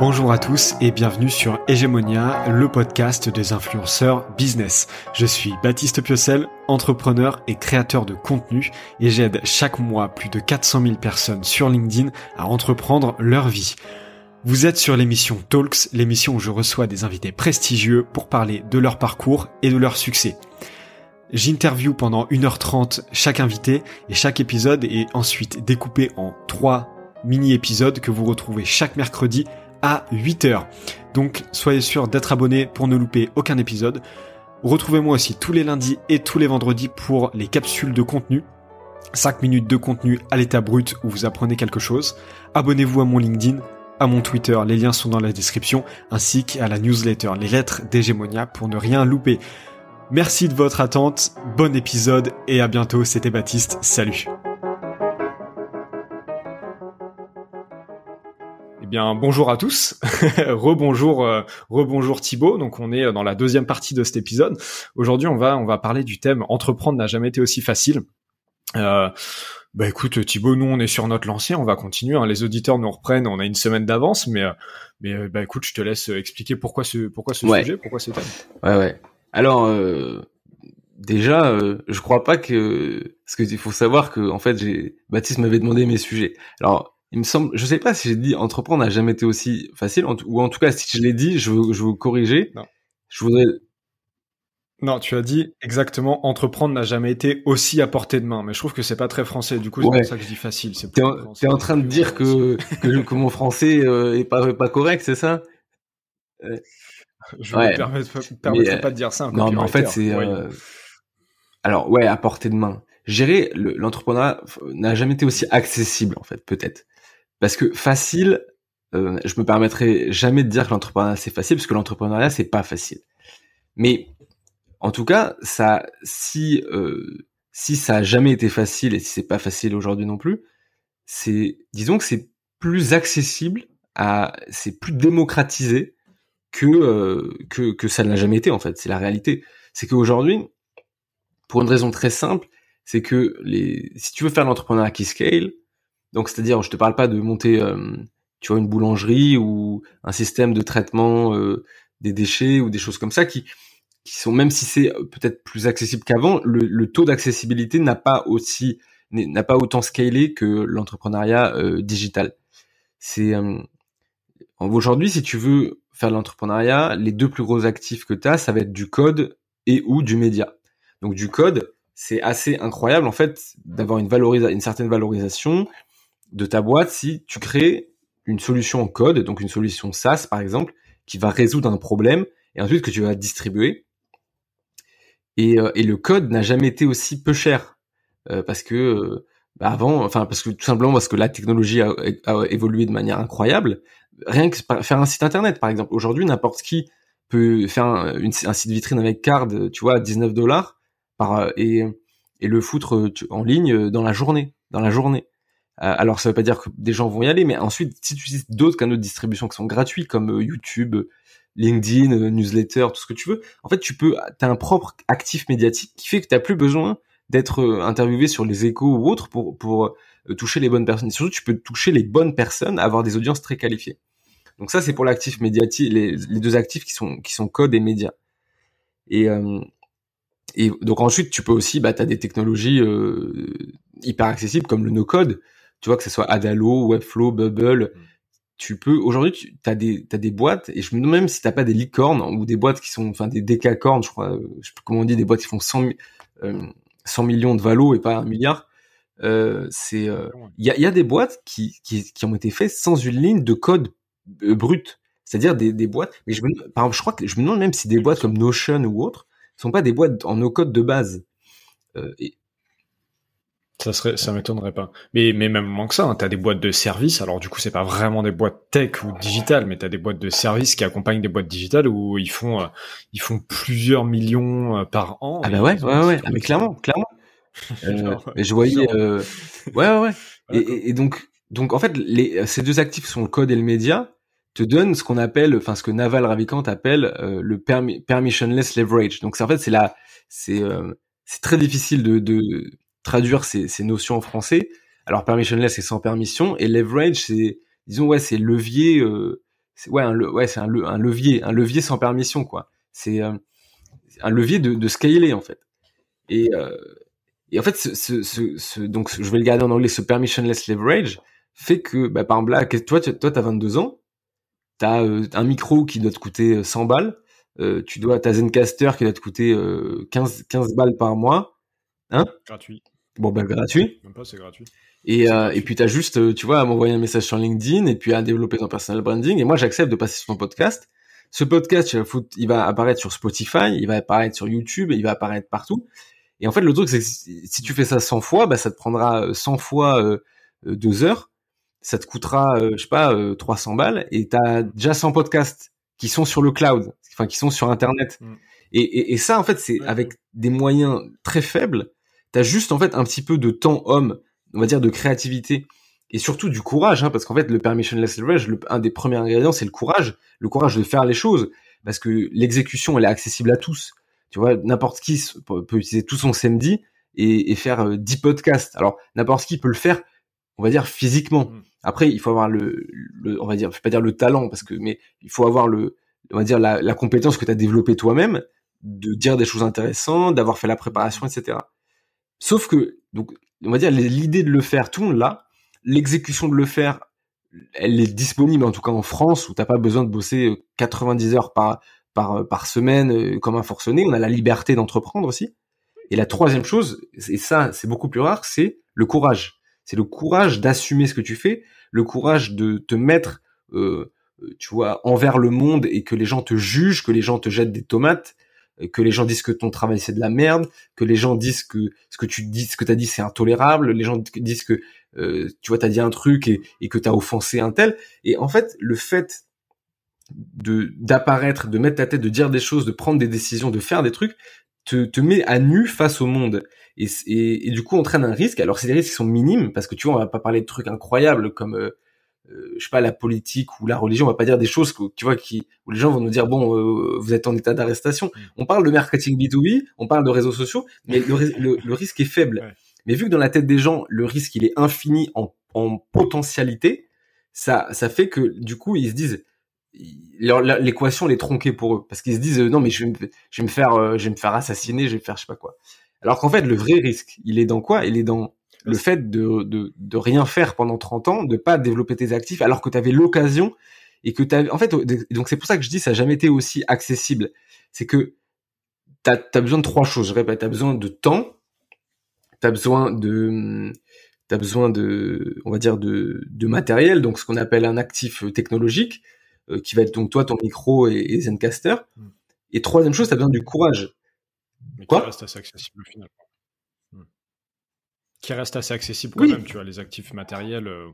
Bonjour à tous et bienvenue sur Hegemonia, le podcast des influenceurs business. Je suis Baptiste Piocel, entrepreneur et créateur de contenu et j'aide chaque mois plus de 400 000 personnes sur LinkedIn à entreprendre leur vie. Vous êtes sur l'émission Talks, l'émission où je reçois des invités prestigieux pour parler de leur parcours et de leur succès. J'interview pendant 1h30 chaque invité et chaque épisode est ensuite découpé en trois mini-épisodes que vous retrouvez chaque mercredi à 8h. Donc soyez sûr d'être abonné pour ne louper aucun épisode. Retrouvez-moi aussi tous les lundis et tous les vendredis pour les capsules de contenu. 5 minutes de contenu à l'état brut où vous apprenez quelque chose. Abonnez-vous à mon LinkedIn, à mon Twitter, les liens sont dans la description, ainsi qu'à la newsletter Les Lettres d'Hégémonia pour ne rien louper. Merci de votre attente, bon épisode et à bientôt, c'était Baptiste, salut bonjour à tous, rebonjour, euh, rebonjour Thibaut. Donc on est dans la deuxième partie de cet épisode. Aujourd'hui, on va on va parler du thème entreprendre n'a jamais été aussi facile. Euh, bah écoute Thibaut, nous on est sur notre lancée, on va continuer. Hein. Les auditeurs nous reprennent, on a une semaine d'avance, mais euh, mais euh, bah écoute, je te laisse expliquer pourquoi ce pourquoi ce sujet, pourquoi ce thème. Ouais ouais. Alors déjà, je crois pas que parce qu'il faut savoir que en fait, j'ai Baptiste m'avait demandé mes sujets. Alors il me semble, je sais pas si j'ai dit entreprendre n'a jamais été aussi facile, ou en tout cas si je l'ai dit, je veux, je veux corriger. Non. Je voudrais. Non, tu as dit exactement entreprendre n'a jamais été aussi à portée de main, mais je trouve que c'est pas très français. Du coup, c'est pour ça que je dis facile. T'es en, es en train de dire que que, mon français euh, est pas pas correct, c'est ça? Euh, Je ne permettrai, pas de dire ça. Non, mais en fait, c'est. Euh... Alors ouais, à portée de main. Gérer l'entrepreneuriat n'a jamais été aussi accessible, en fait, peut-être. Parce que facile, euh, je me permettrai jamais de dire que l'entrepreneuriat c'est facile, parce que l'entrepreneuriat c'est pas facile. Mais en tout cas, ça, si euh, si ça a jamais été facile et si c'est pas facile aujourd'hui non plus, c'est, disons que c'est plus accessible à, c'est plus démocratisé que euh, que que ça ne l'a jamais été en fait. C'est la réalité. C'est qu'aujourd'hui, pour une raison très simple, c'est que les, si tu veux faire l'entrepreneuriat qui scale, donc c'est-à-dire, je te parle pas de monter, euh, tu vois, une boulangerie ou un système de traitement euh, des déchets ou des choses comme ça qui qui sont même si c'est peut-être plus accessible qu'avant, le, taux d'accessibilité n'a pas aussi n'a pas autant scalé que l'entrepreneuriat euh, digital. C'est aujourd'hui si tu veux faire de l'entrepreneuriat, les deux plus gros actifs que tu as, ça va être du code et ou du média. Donc du code, c'est assez incroyable en fait d'avoir une une certaine valorisation de ta boîte si tu crées une solution en code, donc une solution SaaS par exemple, qui va résoudre un problème et ensuite que tu vas distribuer. Et, euh, et le code n'a jamais été aussi peu cher euh, parce que euh, bah avant, enfin parce que tout simplement parce que la technologie a, évolué de manière incroyable. Rien que faire un site internet par exemple. Aujourd'hui, n'importe qui peut faire un, une, un, site vitrine avec card, tu vois, à 19 dollars par et, et le foutre en ligne dans la journée, dans la journée. Euh, alors ça veut pas dire que des gens vont y aller, mais ensuite si tu utilises d'autres canaux de distribution qui sont gratuits comme euh, YouTube, LinkedIn, euh, newsletter, tout ce que tu veux, en fait tu peux, t'as un propre actif médiatique qui fait que t'as plus besoin d'être interviewé sur les échos ou autres pour pour toucher les bonnes personnes. Surtout tu peux toucher les bonnes personnes, avoir des audiences très qualifiées. Donc ça c'est pour l'actif médiatique, les, deux actifs qui sont qui sont code et médias. Et et donc ensuite tu peux aussi, bah t'as des technologies hyper accessibles comme le no code tu vois que ce soit Adalo, Webflow, Bubble, mm. tu peux aujourd'hui tu as des t'as des boîtes et je me demande même si t'as pas des licornes ou des boîtes qui sont enfin des décacornes, je crois, je sais plus comment on dit, des boîtes qui font 100 100 euh, millions de valo et pas un milliard. Euh, c'est il euh, y, a, y a des boîtes qui, qui qui ont été faites sans une ligne de code brut, c'est-à-dire des, des boîtes. Mais je me, par exemple, je crois que je me demande même si des boîtes comme Notion ou autres sont pas des boîtes en no code de base. et, ça serait, ça m'étonnerait pas. Mais, mais même moins que ça, hein, t'as des boîtes de services. Alors du coup, c'est pas vraiment des boîtes tech ou digitales, mais t'as des boîtes de services qui accompagnent des boîtes digitales où ils font, euh, ils font plusieurs millions euh, par an. Ah bah ouais, ouais, ouais. Ah, mais clairement, clairement. euh, je voyais, euh... ouais, ouais, ouais. Et, et, donc, donc en fait, les, ces deux actifs sont le code et le média te donnent ce qu'on appelle, enfin ce que Naval Ravikant appelle euh, le permissionless leverage. Donc c'est en fait c'est la, c'est c'est très difficile de, de traduire ces, ces, notions en français. Alors permissionless c'est sans permission et leverage c'est disons ouais c'est levier euh, c'est ouais, un, ouais, c'est un, un, levier, un levier sans permission, quoi. C'est euh, un levier de, de scaler en fait. Et, euh, et en fait, ce, ce, donc je vais le garder en anglais, ce permissionless leverage fait que, bah, par exemple, là, toi, tu, t'as 22 ans, t'as euh, un micro qui doit te coûter 100 balles, tu dois, t'as Zencaster qui doit te coûter 15, 15 balles par mois, hein Gratuit. Bon, ben gratuit. Même pas, c'est gratuit. Et, euh, et puis, tu as juste, euh, tu vois, à m'envoyer un message sur LinkedIn et puis à développer ton personal branding. Et moi, j'accepte de passer sur ton podcast. Ce podcast, il va apparaître sur Spotify, il va apparaître sur YouTube, il va apparaître partout. Et en fait, le truc, c'est que si tu fais ça 100 fois, bah, ça te prendra 100 fois euh, deux heures. Ça te coûtera, je sais pas, 300 balles. Et tu as déjà 100 podcasts qui sont sur le cloud, enfin, qui sont sur Internet. Mm. Et, et, et, ça, en fait, c'est avec des moyens très faibles t'as juste en fait un petit peu de temps homme, on va dire de créativité et surtout du courage, hein, parce qu'en fait le permissionless leverage, le, un des premiers ingrédients c'est le courage, le courage de faire les choses, parce que l'exécution elle est accessible à tous. Tu vois, n'importe qui peut, utiliser tout son samedi et, et faire euh, 10 podcasts. Alors n'importe qui peut le faire, on va dire physiquement. Mm. Après, il faut avoir le, le, on va dire, je vais pas dire le talent, parce que, mais il faut avoir le, on va dire la, la compétence que tu as développée toi-même, de dire des choses intéressantes, d'avoir fait la préparation, etc. Sauf que, donc, on va dire, l'idée de le faire, tout le monde l'a. L'exécution de le faire, elle est disponible, en tout cas en France, où t'as pas besoin de bosser 90 euh, heures par, par, euh, par semaine euh, comme un forcené. On a la liberté d'entreprendre aussi. Et la troisième chose, et ça, c'est beaucoup plus rare, c'est le courage. C'est le courage d'assumer ce que tu fais, le courage de te mettre, euh, tu vois, envers le monde et que les gens te jugent, que les gens te jettent des tomates, que les gens disent que ton travail c'est de la merde, que les gens disent que ce que tu dis, ce que t'as dit c'est intolérable, les gens disent que euh, tu vois t'as dit un truc et, que t'as offensé un tel. Et en fait, le fait de d'apparaître, de mettre ta tête, de dire des choses, de prendre des décisions, de faire des trucs, te, te met à nu face au monde. Et, et, du coup entraîne un risque. Alors c'est des risques qui sont minimes parce que tu vois on va pas parler de trucs incroyables comme euh, euh, je sais pas la politique ou la religion on va pas dire des choses que, tu vois qui où les gens vont nous dire bon euh, vous êtes en état d'arrestation. Mm. on parle de marketing B2B on parle de réseaux sociaux mais le, le, risque est faible. Mais vu que dans la tête des gens le risque il est infini en, en potentialité ça ça fait que du coup ils se disent l'équation elle est tronquée pour eux. Parce qu'ils se disent non mais je vais me, je vais me faire je vais me faire assassiner je vais me faire je sais pas quoi. Alors qu'en fait le vrai risque il est dans quoi? Il est dans le fait de, de, de, rien faire pendant 30 ans, de pas développer tes actifs alors que tu avais l'occasion et que tu en fait donc c'est pour ça que je dis ça n'a jamais été aussi accessible. C'est que tu as, besoin de trois choses, je répète, tu as besoin de temps, tu as besoin de tu besoin de on va dire de, de matériel, donc ce qu'on appelle un actif technologique euh, qui va être donc toi ton micro et, Zencaster. Hmm. Et troisième chose, tu as besoin du courage. Mais Quoi reste assez accessible au final qui reste assez accessible quand même, tu vois, les actifs matériels. Euh,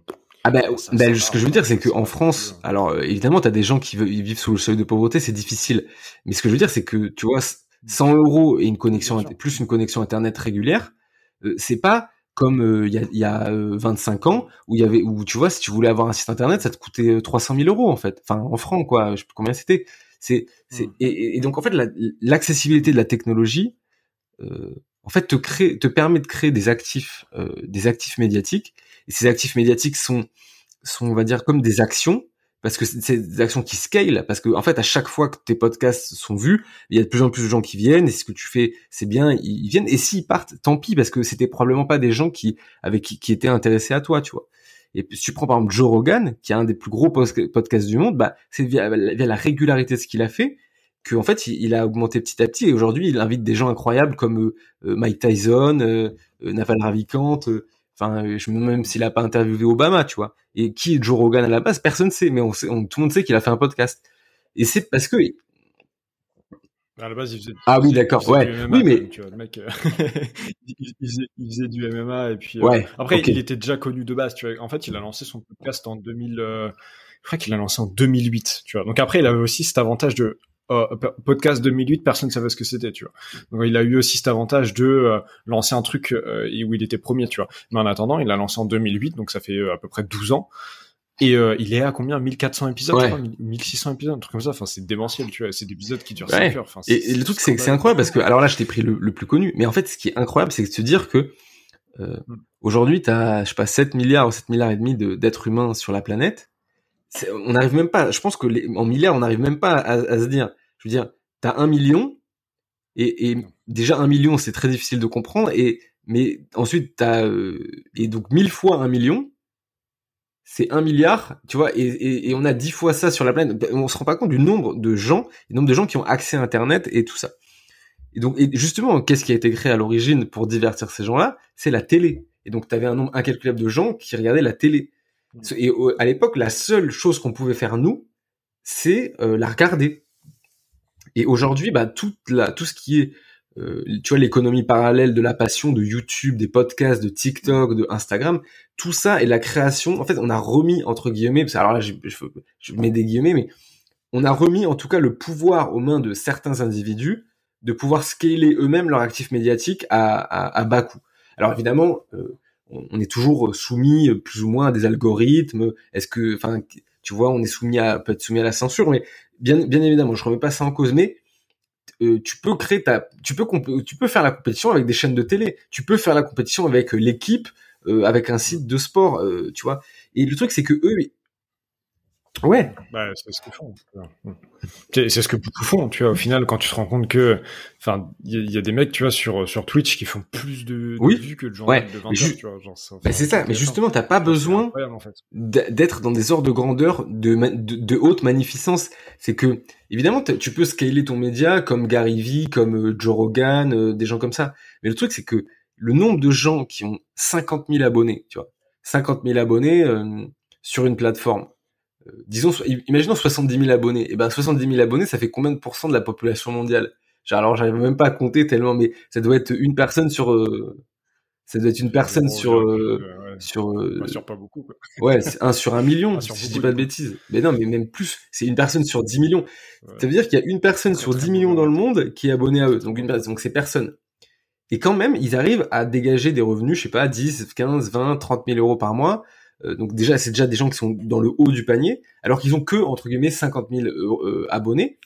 ah ben, ben ce que je veux dire, c'est qu'en France, alors euh, évidemment, tu as des gens qui vivent sous le seuil de pauvreté, c'est difficile. Mais ce que je veux dire, c'est que, tu vois, 100 euros et une connexion, plus une connexion Internet régulière, euh, c'est pas comme il y a, y a 25 ans où il y avait où tu vois si tu voulais avoir un site internet ça te coûtait 300 000 euros en fait enfin en francs quoi je sais plus combien c'était c'est hmm. et, et, donc en fait l'accessibilité de la technologie euh, en fait te crée, te permet de créer des actifs, euh, des actifs médiatiques. Et ces actifs médiatiques sont, sont, on va dire, comme des actions, parce que c'est des actions qui scale, parce que en fait, à chaque fois que tes podcasts sont vus, il y a de plus en plus de gens qui viennent, et ce que tu fais, c'est bien, ils viennent. Et s'ils partent, tant pis, parce que c'était probablement pas des gens qui, avec qui, qui étaient intéressés à toi, tu vois. Et si tu prends par exemple Joe Rogan, qui est un des plus gros podcasts du monde, bah c'est via, via la régularité de ce qu'il a fait qu'en fait il, a augmenté petit à petit et aujourd'hui il invite des gens incroyables comme euh, euh, Mike Tyson, euh, Naval Ravikant, enfin je me même s'il a pas interviewé Obama, tu vois. Et qui est Joe Rogan à la base, personne sait, mais on, sait, on tout le monde sait qu'il a fait un podcast. Et c'est parce que à la base, il faisait, ah oui, d'accord, ouais, oui, mais tu vois, le mec, il, faisait, du MMA et puis ouais, après il était déjà connu de base, tu vois. En fait, il a lancé son podcast en 2000, je crois qu'il a lancé en 2008, tu vois. Donc après, il avait aussi cet avantage de euh, podcast 2008, personne ne savait ce que c'était, tu vois. Donc il a eu aussi cet avantage de euh, lancer un truc euh, où il était premier, tu vois. Mais en attendant, il l'a lancé en 2008, donc ça fait à peu près 12 ans. Et il est à combien? 1400 épisodes, 1600 épisodes, un truc comme ça. Enfin, c'est démentiel, tu vois. C'est des épisodes qui durent 5 heures. Enfin, et, le truc, c'est que c'est incroyable parce que, alors là, je t'ai pris le, plus connu, mais en fait, ce qui est incroyable, c'est de se dire que mm. aujourd'hui, t'as, je sais pas, 7 milliards ou 7 milliards et demi d'êtres humains sur la planète on n'arrive même pas. Je pense que les, en milliards, on n'arrive même pas à, se dire. Je veux dire, t'as un million et, déjà un million, c'est très difficile de comprendre. Et mais ensuite t'as euh, et donc mille fois un million, c'est un milliard, tu vois. Et, et, on a dix fois ça sur la planète. On se rend pas compte du nombre de gens, du nombre de gens qui ont accès à Internet et tout ça. Et donc, et justement, qu'est-ce qui a été créé à l'origine pour divertir ces gens-là? C'est la télé. Et donc, tu avais un nombre incalculable de gens qui regardaient la télé. Et à l'époque, la seule chose qu'on pouvait faire nous, c'est euh, la regarder. Et aujourd'hui, bah, toute la, tout ce qui est, euh, tu vois, l'économie parallèle de la passion, de YouTube, des podcasts, de TikTok, de Instagram, tout ça et la création. En fait, on a remis entre guillemets, parce que alors là, je, je mets des guillemets, mais on a remis en tout cas le pouvoir aux mains de certains individus de pouvoir scaler eux-mêmes leur actif médiatique à, à, à bas coût. Alors évidemment, euh, on, est toujours soumis plus ou moins à des algorithmes. Est-ce que, enfin, tu vois, on est soumis à peut être soumis à la censure, mais bien, bien évidemment, je remets pas ça en cause, mais euh, tu peux créer ta, tu peux, tu peux faire la compétition avec des chaînes de télé. Tu peux faire la compétition avec l'équipe, avec un site de sport, tu vois. Et le truc, c'est que eux, Ouais. Bah, c'est ce qu'ils font. C'est ce que beaucoup font, tu vois. Au final, quand tu te rends compte que, enfin, il y, a des mecs, tu vois, sur sur Twitch qui font plus de, de vues que de gens ouais. de 20 heures, tu vois. bah, c'est ça. Mais justement, t'as pas besoin en fait. d'être dans des ordres de grandeur de, de, de haute magnificence. C'est que, évidemment, tu peux scaler ton média comme Gary Vee, comme euh, Joe Rogan, euh, des gens comme ça. Mais le truc, c'est que le nombre de gens qui ont 50 000 abonnés, tu vois, 50 000 abonnés euh, sur une plateforme disons, imaginons 70 000 abonnés. Et eh ben 70 000 abonnés, ça fait combien de pourcents de la population mondiale? Alors j'arrive même pas à compter tellement, mais ça doit être une personne sur. Euh, ça doit être une personne sur euh, sur sur pas beaucoup quoi. ouais un sur un million si je dis pas de bêtises. Mais non mais même plus c'est une personne sur 10 millions. Ça veut dire qu'il y a une personne sur 10 millions dans le monde qui est abonnée à eux. Donc une donc c'est personne. Et quand même ils arrivent à dégager des revenus je sais pas 10 15 20 30 000 euros par mois. euh, donc déjà, c'est déjà des gens qui sont dans le haut du panier, alors qu'ils ont que entre guillemets 50 000 euh, abonnés,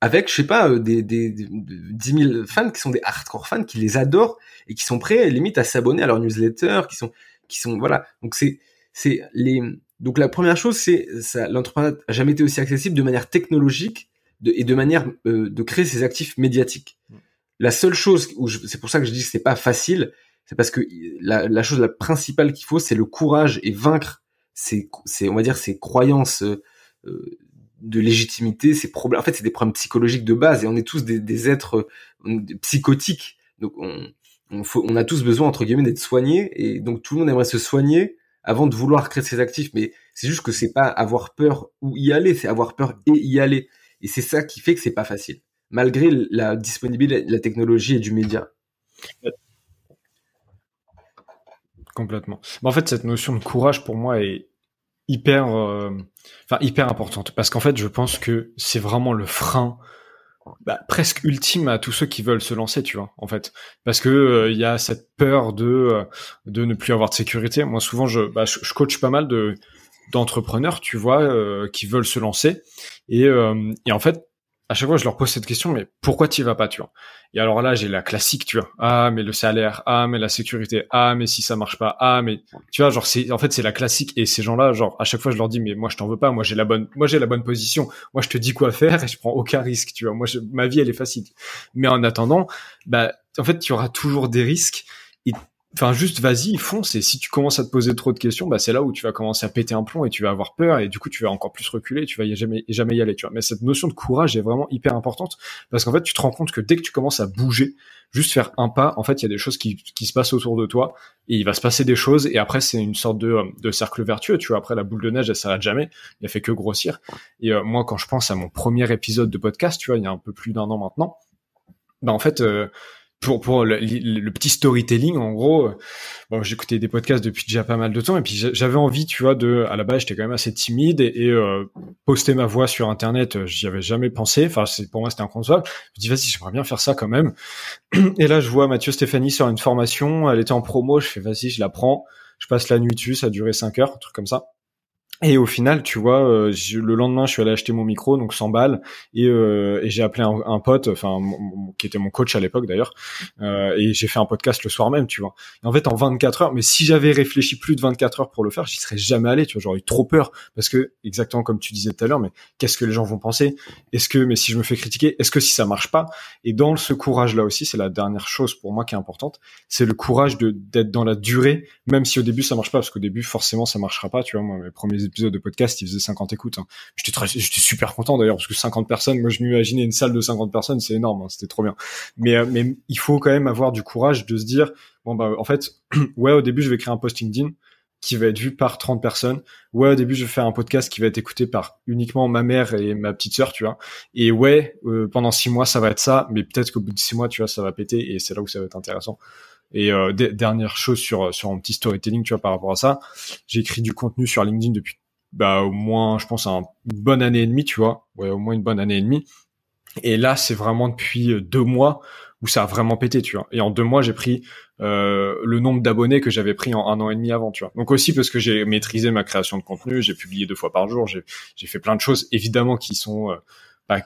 avec je sais pas euh, des, des, des, 10 000 fans qui sont des hardcore fans qui les adorent et qui sont prêts limite à s'abonner à leur newsletter, qui sont qui sont voilà. Donc c'est c'est les donc la première chose c'est ça l'entrepreneuriat a jamais été aussi accessible de manière technologique de, et de manière de créer ses actifs médiatiques. La seule chose où c'est pour ça que je dis que c'est pas facile, parce que la, la, chose la principale qu'il faut, c'est le courage et vaincre ces, ces on va dire, ces croyances euh, de légitimité, ces problèmes. En fait, c'est des problèmes psychologiques de base et on est tous des, des êtres euh, psychotiques. Donc, on, on, faut, on a tous besoin entre guillemets d'être soignés et donc tout le monde aimerait se soigner avant de vouloir créer ses actifs. Mais c'est juste que c'est pas avoir peur ou y aller, c'est avoir peur et y aller. Et c'est ça qui fait que c'est pas facile, malgré la disponibilité de la technologie et du média. Complètement. en fait, cette notion de courage pour moi est hyper, euh, enfin hyper importante parce qu'en fait, je pense que c'est vraiment le frein bah, presque ultime à tous ceux qui veulent se lancer, tu vois, en fait, parce que euh, y a cette peur de euh, de ne plus avoir de sécurité. Moi, souvent, je, bah, je, coach pas mal de d'entrepreneurs, tu vois, qui veulent se lancer et, et en fait, à chaque fois, je leur pose cette question, mais pourquoi tu vas pas, tu vois? Et alors là, j'ai la classique, tu vois. Ah, mais le salaire. Ah, mais la sécurité. Ah, mais si ça marche pas. Ah, mais tu vois, genre c'est, en fait, c'est la classique. Et ces gens-là, genre à chaque fois, je leur dis, mais moi, je t'en veux pas. Moi, j'ai la bonne, moi, j'ai la bonne position. Moi, je te dis quoi faire et je prends aucun risque, tu vois. Moi, ma vie, elle est facile. Mais en attendant, bah, en fait, tu auras toujours des risques. Et Enfin, juste vas-y, fonce. Et si tu commences à te poser trop de questions, bah c'est là où tu vas commencer à péter un plomb et tu vas avoir peur et du coup tu vas encore plus reculer. Tu vas y jamais jamais y aller. Tu vois. Mais cette notion de courage est vraiment hyper importante parce qu'en fait tu te rends compte que dès que tu commences à bouger, juste faire un pas, en fait il y a des choses qui, qui se passent autour de toi et il va se passer des choses et après c'est une sorte de, de cercle vertueux. Tu vois. Après la boule de neige elle s'arrête jamais. A fait que grossir. Et euh, moi quand je pense à mon premier épisode de podcast, tu vois, il y a un peu plus d'un an maintenant, bah en fait euh, pour pour le, petit storytelling en gros euh, bon j'écoutais des podcasts depuis déjà pas mal de temps et puis j'avais envie tu vois de à la base j'étais quand même assez timide et, euh, poster ma voix sur internet euh, j'y avais jamais pensé. Enfin c'est pour moi c'était inconcevable. Je me dis vas-y j'aimerais bien faire ça quand même. Et là je vois Mathieu Stéphanie sur une formation elle était en promo je fais vas-y je la prends. Je passe la nuit dessus ça a duré 5 heures un truc comme ça Et au final, tu vois, euh, le lendemain, je suis allé acheter mon micro, donc 100 balles, et, euh, et j'ai appelé un, un pote, enfin, qui était mon coach à l'époque d'ailleurs, euh, et j'ai fait un podcast le soir même, tu vois. En fait, en 24 heures, mais si j'avais réfléchi plus de 24 heures pour le faire, j'y serais jamais allé, tu vois. J'aurais eu trop peur, parce que exactement comme tu disais tout à l'heure, mais qu'est-ce que les gens vont penser? Est-ce que, mais si je me fais critiquer, est-ce que si ça marche pas? Et dans ce courage-là aussi, c'est la dernière chose pour moi qui est importante, c'est le courage d'être dans la durée, même si au début ça marche pas, parce qu'au début forcément ça marchera pas, tu vois. Moi, mes premiers épisode de podcast, il faisait 50 écoutes. Hein. J'étais j'étais super content d'ailleurs parce que 50 personnes, moi je m'imaginais une salle de 50 personnes, c'est énorme, hein, c'était trop bien. Mais euh, mais il faut quand même avoir du courage de se dire bon bah en fait ouais au début je vais créer un post LinkedIn qui va être vu par 30 personnes. Ouais, au début, je vais faire un podcast qui va être écouté par uniquement ma mère et ma petite sœur, tu vois. Et ouais, euh, pendant six mois, ça va être ça, mais peut-être qu'au bout de six mois, tu vois, ça va péter et c'est là où ça va être intéressant. Et euh, dernière chose sur sur un petit storytelling, tu vois, par rapport à ça, j'ai écrit du contenu sur LinkedIn depuis bah au moins je pense une bonne année et demie tu vois. Ouais au moins une bonne année et demie. Et là c'est vraiment depuis euh, deux mois où ça a vraiment pété tu vois. Et en deux mois j'ai pris euh, le nombre d'abonnés que j'avais pris en un an et demi avant tu vois. Donc aussi parce que j'ai maîtrisé ma création de contenu j'ai publié deux fois par jour j'ai j'ai fait plein de choses évidemment qui sont euh,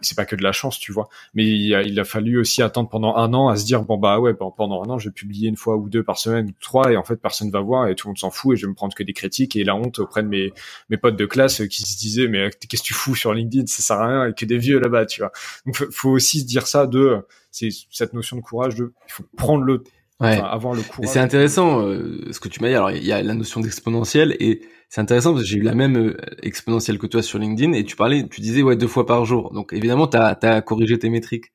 c'est pas que de la chance, tu vois. Mais il a, il a, fallu aussi attendre pendant un an à se dire bon bah ouais, pendant un an, je vais publier une fois ou deux par semaine, trois, et en fait personne va voir et tout le monde s'en fout et je vais me prendre que des critiques et la honte auprès de mes mes potes de classe qui se disaient mais qu'est-ce que tu fous sur LinkedIn, ça sert à rien et que des vieux là-bas, tu vois. Donc faut aussi se dire ça de c'est cette notion de courage de il faut prendre le Ouais. avoir le courage. C'est intéressant euh, ce que tu m'as dit. Alors il y a la notion d'exponentielle et c'est intéressant parce que j'ai eu la même euh, exponentielle que toi sur LinkedIn et tu parlais, tu disais ouais deux fois par jour. Donc évidemment tu as, corrigé tes métriques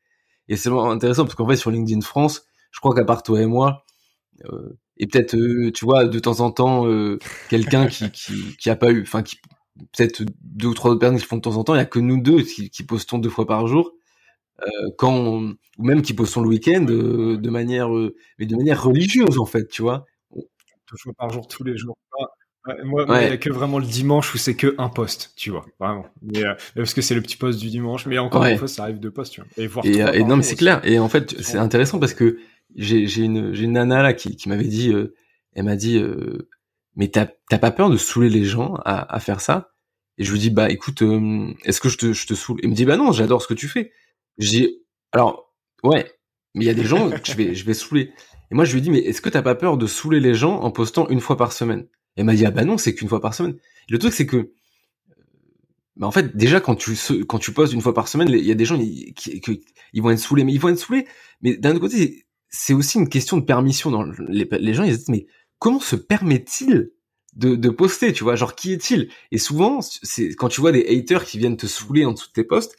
et c'est intéressant parce qu'en fait sur LinkedIn France, je crois qu'à part toi et moi euh, et peut-être tu vois de temps en temps quelqu'un qui, qui qui a pas eu, enfin qui peut-être deux ou trois autres personnes qui font de temps en temps, il y a que nous deux qui, qui postons deux fois par jour euh, quand ou même qui postons le week-end euh, de manière euh, mais de manière religieuse en fait, tu vois. Toujours par jour, tous les jours. Ah, moi, il n'y a que vraiment le dimanche où c'est que un post, tu vois, vraiment. Mais, parce que c'est le petit post du dimanche, mais encore une fois, ça arrive de post, tu vois. Et, voir et, non, mais c'est clair. Et en fait, c'est intéressant parce que j'ai j'ai une j'ai une nana là qui qui m'avait dit, elle m'a dit, mais t'as t'as pas peur de saouler les gens à, à faire ça? Et je lui dis, bah écoute, est-ce que je te je te saoule? Il me dit, bah non, j'adore ce que tu fais. J'ai alors ouais, mais il y a des gens que je vais je vais saouler. Et moi je lui dis mais est-ce que t'as pas peur de saouler les gens en postant une fois par semaine? Et elle m'a dit ah bah non c'est qu'une fois par semaine. le truc c'est que bah en fait déjà quand tu quand tu postes une fois par semaine il y a des gens qui, qui, ils vont être saoulés. Mais ils vont être saoulés. Mais d'un autre côté c'est aussi une question de permission dans les, les gens ils se disent mais comment se permet-il de, de poster tu vois? Genre qui est-il? Et souvent c'est quand tu vois des haters qui viennent te saouler en dessous de tes posts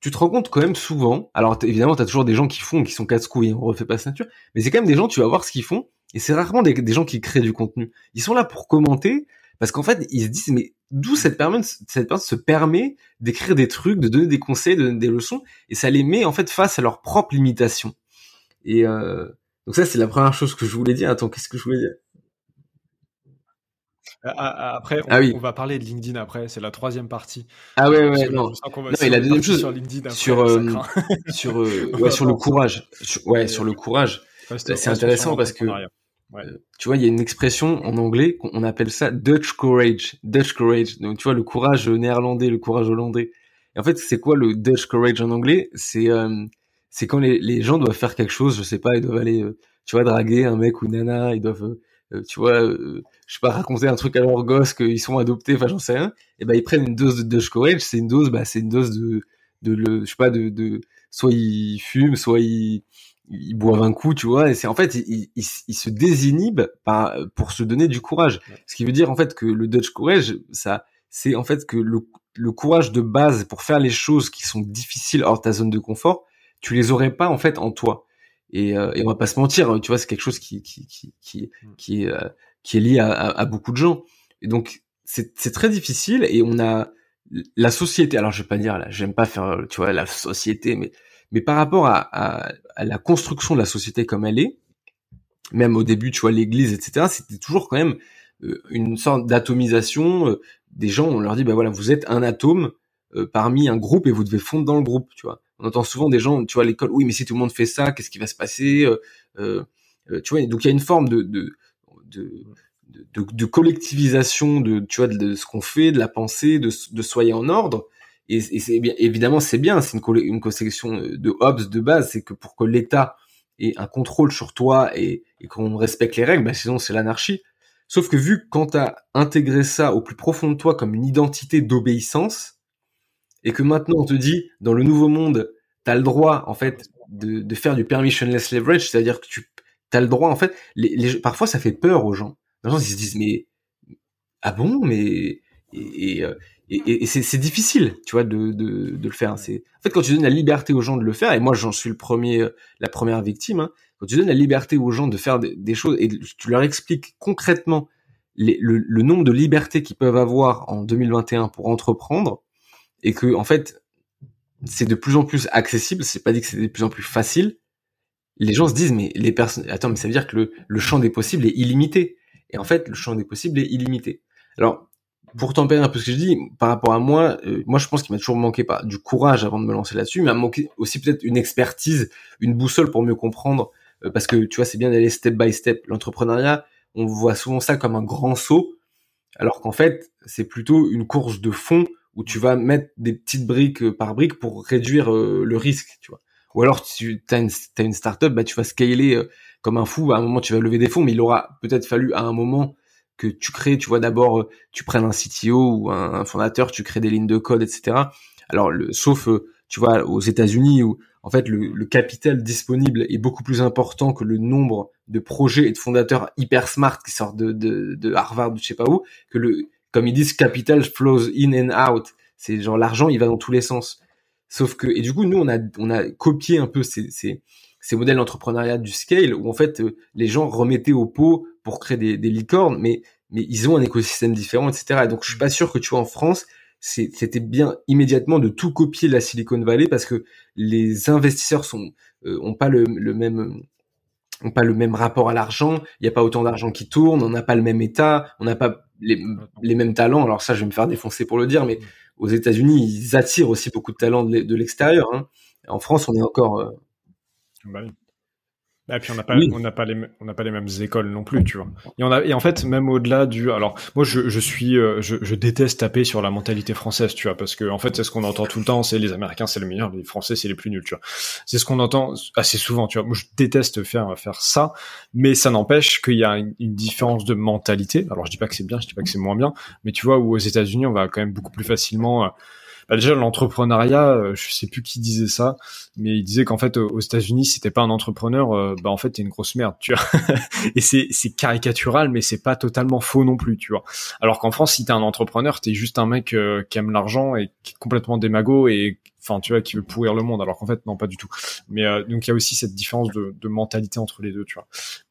tu te rends compte quand même souvent, alors évidemment, tu as toujours des gens qui font, qui sont casse-couilles, on refait pas sa nature, mais c'est quand même des gens, tu vas voir ce qu'ils font, et c'est rarement des, gens qui créent du contenu. Ils sont là pour commenter, parce qu'en fait, ils se disent, mais d'où cette personne, cette personne se permet d'écrire des trucs, de donner des conseils, de donner des leçons, et ça les met en fait face à leurs propres limitations. Et euh, donc ça, c'est la première chose que je voulais dire. Attends, qu'est-ce que je voulais dire? Euh, après, ah on, va parler de LinkedIn après, c'est la troisième partie. Ah ouais, ouais, non. non et la deuxième chose sur LinkedIn sur euh, sur euh, ouais, sur le courage, ouais, sur le courage. c'est intéressant parce que tu vois, il y a une expression en anglais qu'on appelle ça Dutch courage, Dutch courage. Donc tu vois le courage néerlandais, le courage hollandais. Et en fait, c'est quoi le Dutch courage en anglais? C'est c'est quand les, les gens doivent faire quelque chose, je sais pas, ils doivent aller, tu vois, draguer un mec ou une nana, ils doivent euh, tu vois, euh, je sais pas, raconter un truc à leur gosse qu'ils sont adoptés, enfin j'en sais rien, et ben ils prennent une dose de Dutch Courage, c'est une dose, bah c'est une dose de, de le, je sais pas, de, de, soit ils fument, soit ils, ils boivent un coup, tu vois, et c'est en fait ils, ils, ils, se désinhibent par, pour se donner du courage. Ce qui veut dire en fait que le Dutch Courage, ça, c'est en fait que le, le courage de base pour faire les choses qui sont difficiles hors ta zone de confort, tu les aurais pas en fait en toi. Et, euh, et on va pas se mentir, tu vois, c'est quelque chose qui qui qui qui, mm. qui, euh, qui est lié à, à, beaucoup de gens. Et donc c'est c'est très difficile et on a la société. Alors je vais pas dire là, j'aime pas faire, tu vois, la société, mais mais par rapport à, à, à, la construction de la société comme elle est, même au début, tu vois, l'Église, etc. C'était toujours quand même euh, une sorte d'atomisation. Euh, des gens, on leur dit, bah voilà, vous êtes un atome parmi un groupe et vous devez fondre dans le groupe, tu vois on entend souvent des gens, tu vois, à l'école, oui, mais si tout le monde fait ça, qu'est-ce qui va se passer euh, euh, euh Tu vois, donc il y a une forme de, de, de de, de, collectivisation de tu vois de, ce qu'on fait, de la pensée, de, de soyer en ordre. Et, c'est bien évidemment c'est bien, c'est une, une conception de Hobbes de base, c'est que pour que l'État ait un contrôle sur toi et, et qu'on respecte les règles, bah sinon c'est l'anarchie. Sauf que vu que quand t'as intégré ça au plus profond de toi comme une identité d'obéissance, et que maintenant on te dit dans le nouveau monde, t'as le droit en fait de, faire du permissionless leverage, c'est-à-dire que tu as le droit en fait. Parfois ça fait peur aux gens. Les gens ils se disent mais ah bon mais et, et, euh, et, c'est difficile, tu vois, de, de, de le faire. En fait quand tu donnes la liberté aux gens de le faire, et moi j'en suis le premier, la première victime. Hein, quand tu donnes la liberté aux gens de faire des, choses et tu leur expliques concrètement le, le, nombre de libertés qu'ils peuvent avoir en 2021 pour entreprendre, et que en fait c'est de plus en plus accessible. C'est pas dit que c'est de plus en plus facile. Les gens se disent mais les personnes, attends, mais ça veut dire que le, le champ des possibles est illimité. Et en fait, le champ des possibles est illimité. Alors pour tempérer un peu ce que je dis, par rapport à moi, euh, moi je pense qu'il m'a toujours manqué pas du courage avant de me lancer là-dessus, mais m'a manqué aussi peut-être une expertise, une boussole pour mieux comprendre, euh, parce que tu vois c'est bien d'aller step by step. L'entrepreneuriat, on voit souvent ça comme un grand saut, alors qu'en fait c'est plutôt une course de fond où tu vas mettre des petites briques euh, par brique pour réduire le risque, tu vois. Ou alors tu as une, une startup, bah tu vas scaler comme un fou. À un moment tu vas lever des fonds, mais il aura peut-être fallu à un moment que tu crées, tu vois, d'abord, euh, tu prennes un CTO ou un, fondateur, tu crées des lignes de code, etc. Alors, le, sauf, euh, tu vois, aux États-Unis où, en fait, le, capital disponible est beaucoup plus important que le nombre de projets et de fondateurs hyper smart qui sortent de, de, de Harvard, je sais pas où, que le, comme ils disent, capital flows in and out. C'est genre l'argent, il va dans tous les sens. Sauf que, et du coup, nous, on a, on a copié un peu ces, ces, ces modèles d'entrepreneuriat du scale où en fait euh, les gens remettaient au pot pour créer des, des, licornes, mais mais ils ont un écosystème différent, etc. Et donc je suis pas sûr que tu vois en France c'était bien immédiatement de tout copier la Silicon Valley parce que les investisseurs sont euh, ont pas le, le même ont pas le même rapport à l'argent, il n'y a pas autant d'argent qui tourne, on n'a pas le même état, on n'a pas les, les, mêmes talents. Alors ça, je vais me faire défoncer pour le dire, mais aux États-Unis, ils attirent aussi beaucoup de talents de l'extérieur. Hein. En France, on est encore euh, bah et puis on n'a pas, on n'a pas les, on n'a pas les mêmes écoles non plus, tu vois. Et on a, et en fait, même au-delà du, alors moi je, je suis, euh, je, je, déteste taper sur la mentalité française, tu vois, parce que en fait c'est ce qu'on entend tout le temps, c'est les Américains c'est le meilleur, les Français c'est les plus nuls, tu vois. C'est ce qu'on entend assez souvent, tu vois. Moi je déteste faire faire ça, mais ça n'empêche qu'il y a une, une, différence de mentalité. Alors je dis pas que c'est bien, je dis pas que c'est moins bien, mais tu vois où aux États-Unis on va quand même beaucoup plus facilement euh, bah, déjà l'entrepreneuriat, euh, je sais plus qui disait ça, mais il disait qu'en fait aux États-Unis, si t'es pas un entrepreneur, euh, bah en fait t'es une grosse merde, tu vois. et c'est caricatural, mais c'est pas totalement faux non plus, tu vois. Alors qu'en France, si t'es un entrepreneur, t'es juste un mec euh, qui aime l'argent et qui est complètement démago et enfin tu vois qui veut pourrir le monde alors qu'en fait non pas du tout. Mais euh, donc il y a aussi cette différence de, de, mentalité entre les deux tu vois.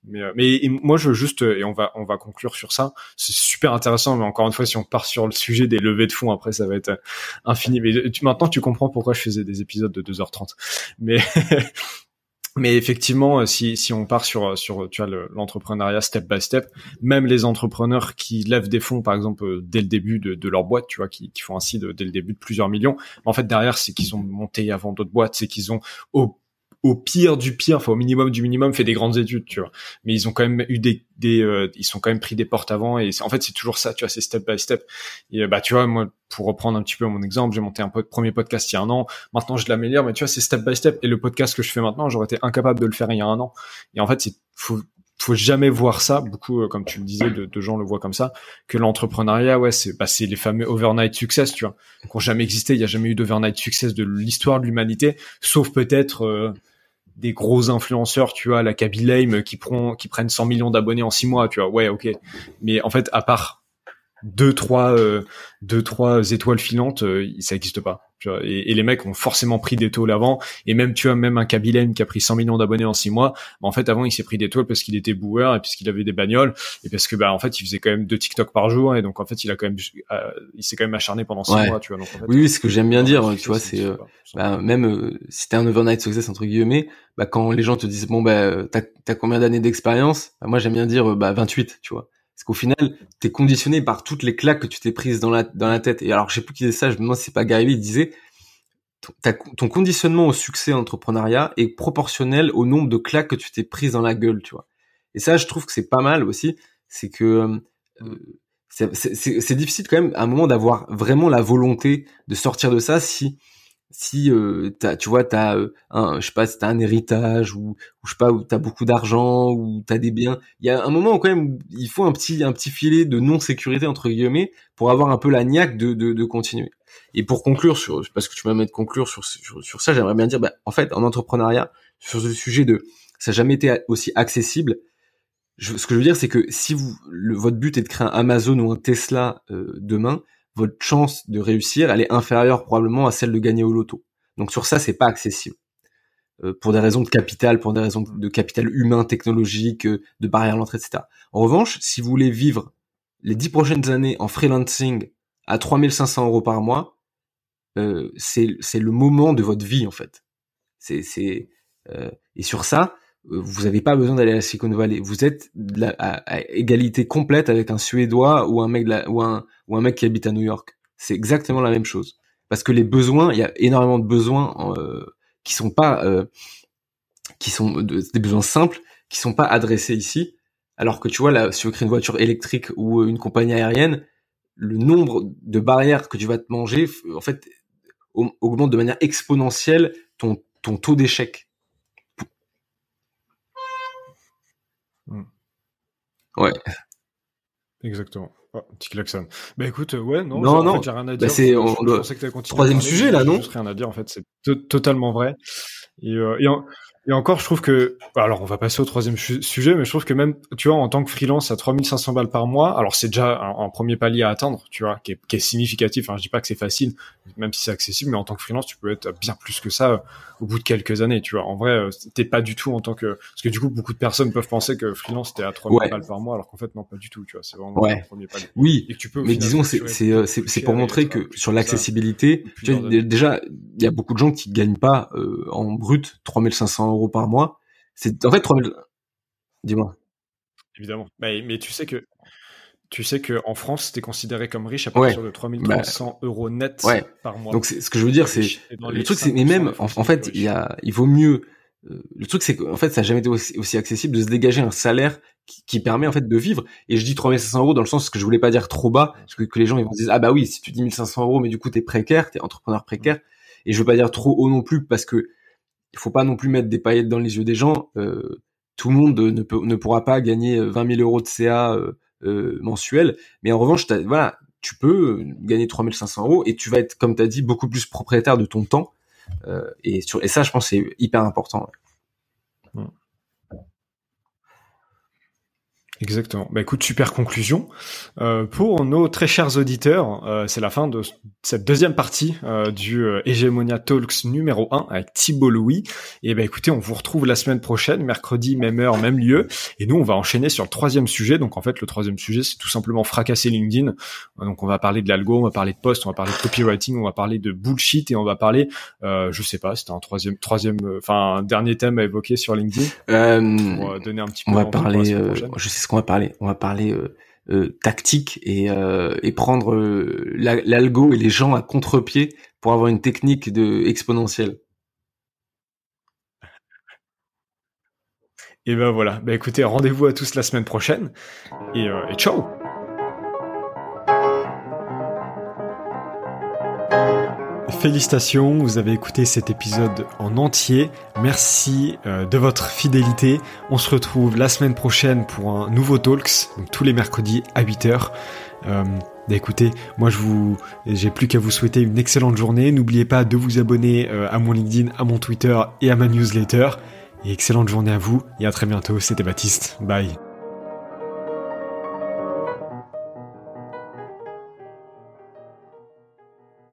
Mais euh, mais moi je veux juste et on va on va conclure sur ça. C'est super intéressant mais encore une fois si on part sur le sujet des levées de fonds après ça va être infini. Mais tu, maintenant tu comprends pourquoi je faisais des épisodes de 2h30 mais Mais effectivement, euh, si, si on part sur, sur tu vois, l'entrepreneuriat step by step, même les entrepreneurs qui lèvent des fonds, par exemple, euh, dès le début de, de leur boîte, tu vois, qui, font ainsi dès le début de plusieurs millions, en fait, derrière, c'est qu'ils ont monté avant d'autres boîtes, c'est qu'ils ont au au pire du pire, enfin au minimum du minimum, fait des grandes études, tu vois. Mais ils ont quand même eu des, des euh, ils sont quand même pris des portes avant et en fait c'est toujours ça, tu vois, c'est step by step. Et bah tu vois, moi pour reprendre un petit peu mon exemple, j'ai monté un premier podcast il y a un an. Maintenant je l'améliore, mais tu vois c'est step by step. Et le podcast que je fais maintenant, j'aurais été incapable de le faire il y a un an. Et en fait c'est faut faut jamais voir ça beaucoup euh, comme tu le disais de, de, gens le voient comme ça que l'entrepreneuriat ouais c'est bah, les fameux overnight success tu vois qui ont jamais existé il y a jamais eu d'overnight success de l'histoire de l'humanité sauf peut-être euh, des gros influenceurs, tu vois, la Kaby Lame qui prend, qui prennent 100 millions d'abonnés en 6 mois, tu vois. Ouais, ok. Mais en fait, à part deux, trois, euh, deux, trois étoiles filantes, euh, ça n'existe pas. Et, les mecs ont forcément pris des tôles avant. Et même, tu vois, même un Kabilem qui a pris 100 millions d'abonnés en 6 mois, bah, en fait, avant, il s'est pris des tôles parce qu'il était boueur et puisqu'il avait des bagnoles et parce que, bah, en fait, il faisait quand même deux TikTok par jour et donc, en fait, il a quand même, euh, il s'est quand même acharné pendant 6 mois, tu vois. Donc, en fait, oui, ce que j'aime bien dire, tu vois, c'est, euh, bah, même euh, si t'es un overnight success, entre guillemets, bah, quand les gens te disent, bon, bah, t'as, t'as combien d'années d'expérience? Bah, moi, j'aime bien dire, bah, 28, tu vois. Parce qu'au final, t'es conditionné par toutes les claques que tu t'es prises dans la, dans la tête. Et alors, je sais plus qui disait ça, je me demande si c'est pas Gary il disait, ton conditionnement au succès entrepreneuriat est proportionnel au nombre de claques que tu t'es prise dans la gueule, tu vois. Et ça, je trouve que c'est pas mal aussi. c'est que euh, c'est difficile quand même à un moment d'avoir vraiment la volonté de sortir de ça si si euh, as, tu vois t'as euh, un je sais pas si t'as un héritage ou, ou je sais pas où t'as beaucoup d'argent ou t'as des biens il y a un moment où quand même il faut un petit un petit filet de non sécurité entre guillemets pour avoir un peu la niaque de, de, de continuer. Et pour conclure sur parce que tu m'as de conclure sur, sur, sur ça j'aimerais bien dire bah, en fait en entrepreneuriat sur ce sujet de ça n'a jamais été aussi accessible. Ce que je veux dire, c'est que si vous, le, votre but est de créer un Amazon ou un Tesla euh, demain, votre chance de réussir, elle est inférieure probablement à celle de gagner au loto. Donc sur ça, c'est pas accessible. Euh, pour des raisons de capital, pour des raisons de capital humain, technologique, euh, de barrière à l'entrée, etc. En revanche, si vous voulez vivre les dix prochaines années en freelancing à 3500 euros par mois, euh, c'est le moment de votre vie en fait. C'est et sur ça, vous n'avez pas besoin d'aller à la Silicon Valley. Vous êtes à, égalité complète avec un Suédois ou un mec ou un mec qui habite à New York. C'est exactement la même chose. Parce que les besoins, il y a énormément de besoins euh, qui sont pas euh, qui sont des besoins simples qui sont pas adressés ici. Alors que tu vois là, si tu veux une voiture électrique ou une compagnie aérienne, le nombre de barrières que tu vas te manger, en fait, augmente de manière exponentielle ton ton taux d'échec Ouais. Exactement. Oh, petit klaxon. Bah écoute, euh, ouais, non, non, non. j'ai rien à bah, dire. c'est je, troisième sujet là, non? rien à dire en fait, c'est totalement vrai. Et, euh, et, et encore, je trouve que, alors on va passer au troisième sujet, mais je trouve que même, tu vois, en tant que freelance à 3500 balles par mois, alors c'est déjà un, premier palier à atteindre, tu vois, qui est, qui est significatif. Enfin, je dis pas que c'est facile, même si c'est accessible, mais en tant que freelance, tu peux être bien plus que ça euh, au bout de quelques années, tu vois. En vrai, euh, t'es pas du tout en tant que, parce que du coup, beaucoup de personnes peuvent penser que freelance t'es à 3000 balles par mois, alors qu'en fait, non, pas du tout, tu vois. C'est vraiment ouais. le premier palier. Oui. Et tu peux, mais disons, c'est, c'est, euh, c'est, pour montrer que sur l'accessibilité, déjà, il y a beaucoup de gens qui gagnent pas en brut 3500 euros par mois c'est en fait 3000. Dis-moi. Évidemment. Mais, mais, tu sais que tu sais que en France, t'es considéré comme riche à partir de 3300 bah, euros net par mois. Donc ce que je veux dire, c'est le truc, c'est mais même en, fait, il y a, il vaut mieux. Euh, le truc, c'est qu'en fait, ça n'a jamais été aussi, accessible de se dégager un salaire qui, permet en fait de vivre. Et je dis 3500 euros dans le sens que je voulais pas dire trop bas, parce que, que les gens ils vont se dire ah bah oui, si tu dis 1500 euros, mais du coup t'es précaire, t'es entrepreneur précaire. Et je veux pas dire trop haut non plus parce que il faut pas non plus mettre des paillettes dans les yeux des gens. Euh, tout le monde ne, ne pourra pas gagner 20 000 euros de CA euh, euh, mensuel, mais en revanche, tu peux gagner 3500 euros et tu vas être, comme tu as dit, beaucoup plus propriétaire de ton temps. et, ça, je pense, c'est hyper important. Exactement. Bah écoute, super conclusion. Euh, pour nos très chers auditeurs, euh, c'est la fin de cette deuxième partie euh, du euh, Hegemonia Talks numéro 1 avec Thibault Louis. Et bah écoutez, on vous retrouve la semaine prochaine, mercredi, même heure, même lieu. Et nous, on va enchaîner sur le troisième sujet. Donc en fait, le troisième sujet, c'est tout simplement fracasser LinkedIn. Donc on va parler de l'algo, on va parler de post, on va parler de copywriting, on va parler de bullshit et on va parler, euh, je sais pas, c'était un troisième, troisième, enfin un dernier thème à évoquer sur LinkedIn. pour donner un petit peu. On va parler. je sais va parler. On va parler euh, euh, tactique et, euh, prendre l'algo et les gens à contre-pied pour avoir une technique de exponentielle. Et ben voilà. Bah écoutez, rendez-vous à tous la semaine prochaine et ciao. Félicitations, vous avez écouté cet épisode en entier. Merci euh, de votre fidélité. On se retrouve la semaine prochaine pour un nouveau Talks, donc tous les mercredis à 8h. Euh, bah, écoutez, moi je vous, j'ai plus qu'à vous souhaiter une excellente journée. N'oubliez pas de vous abonner euh, à mon LinkedIn, à mon Twitter et à ma newsletter. Et excellente journée à vous et à très bientôt. C'était Baptiste. Bye.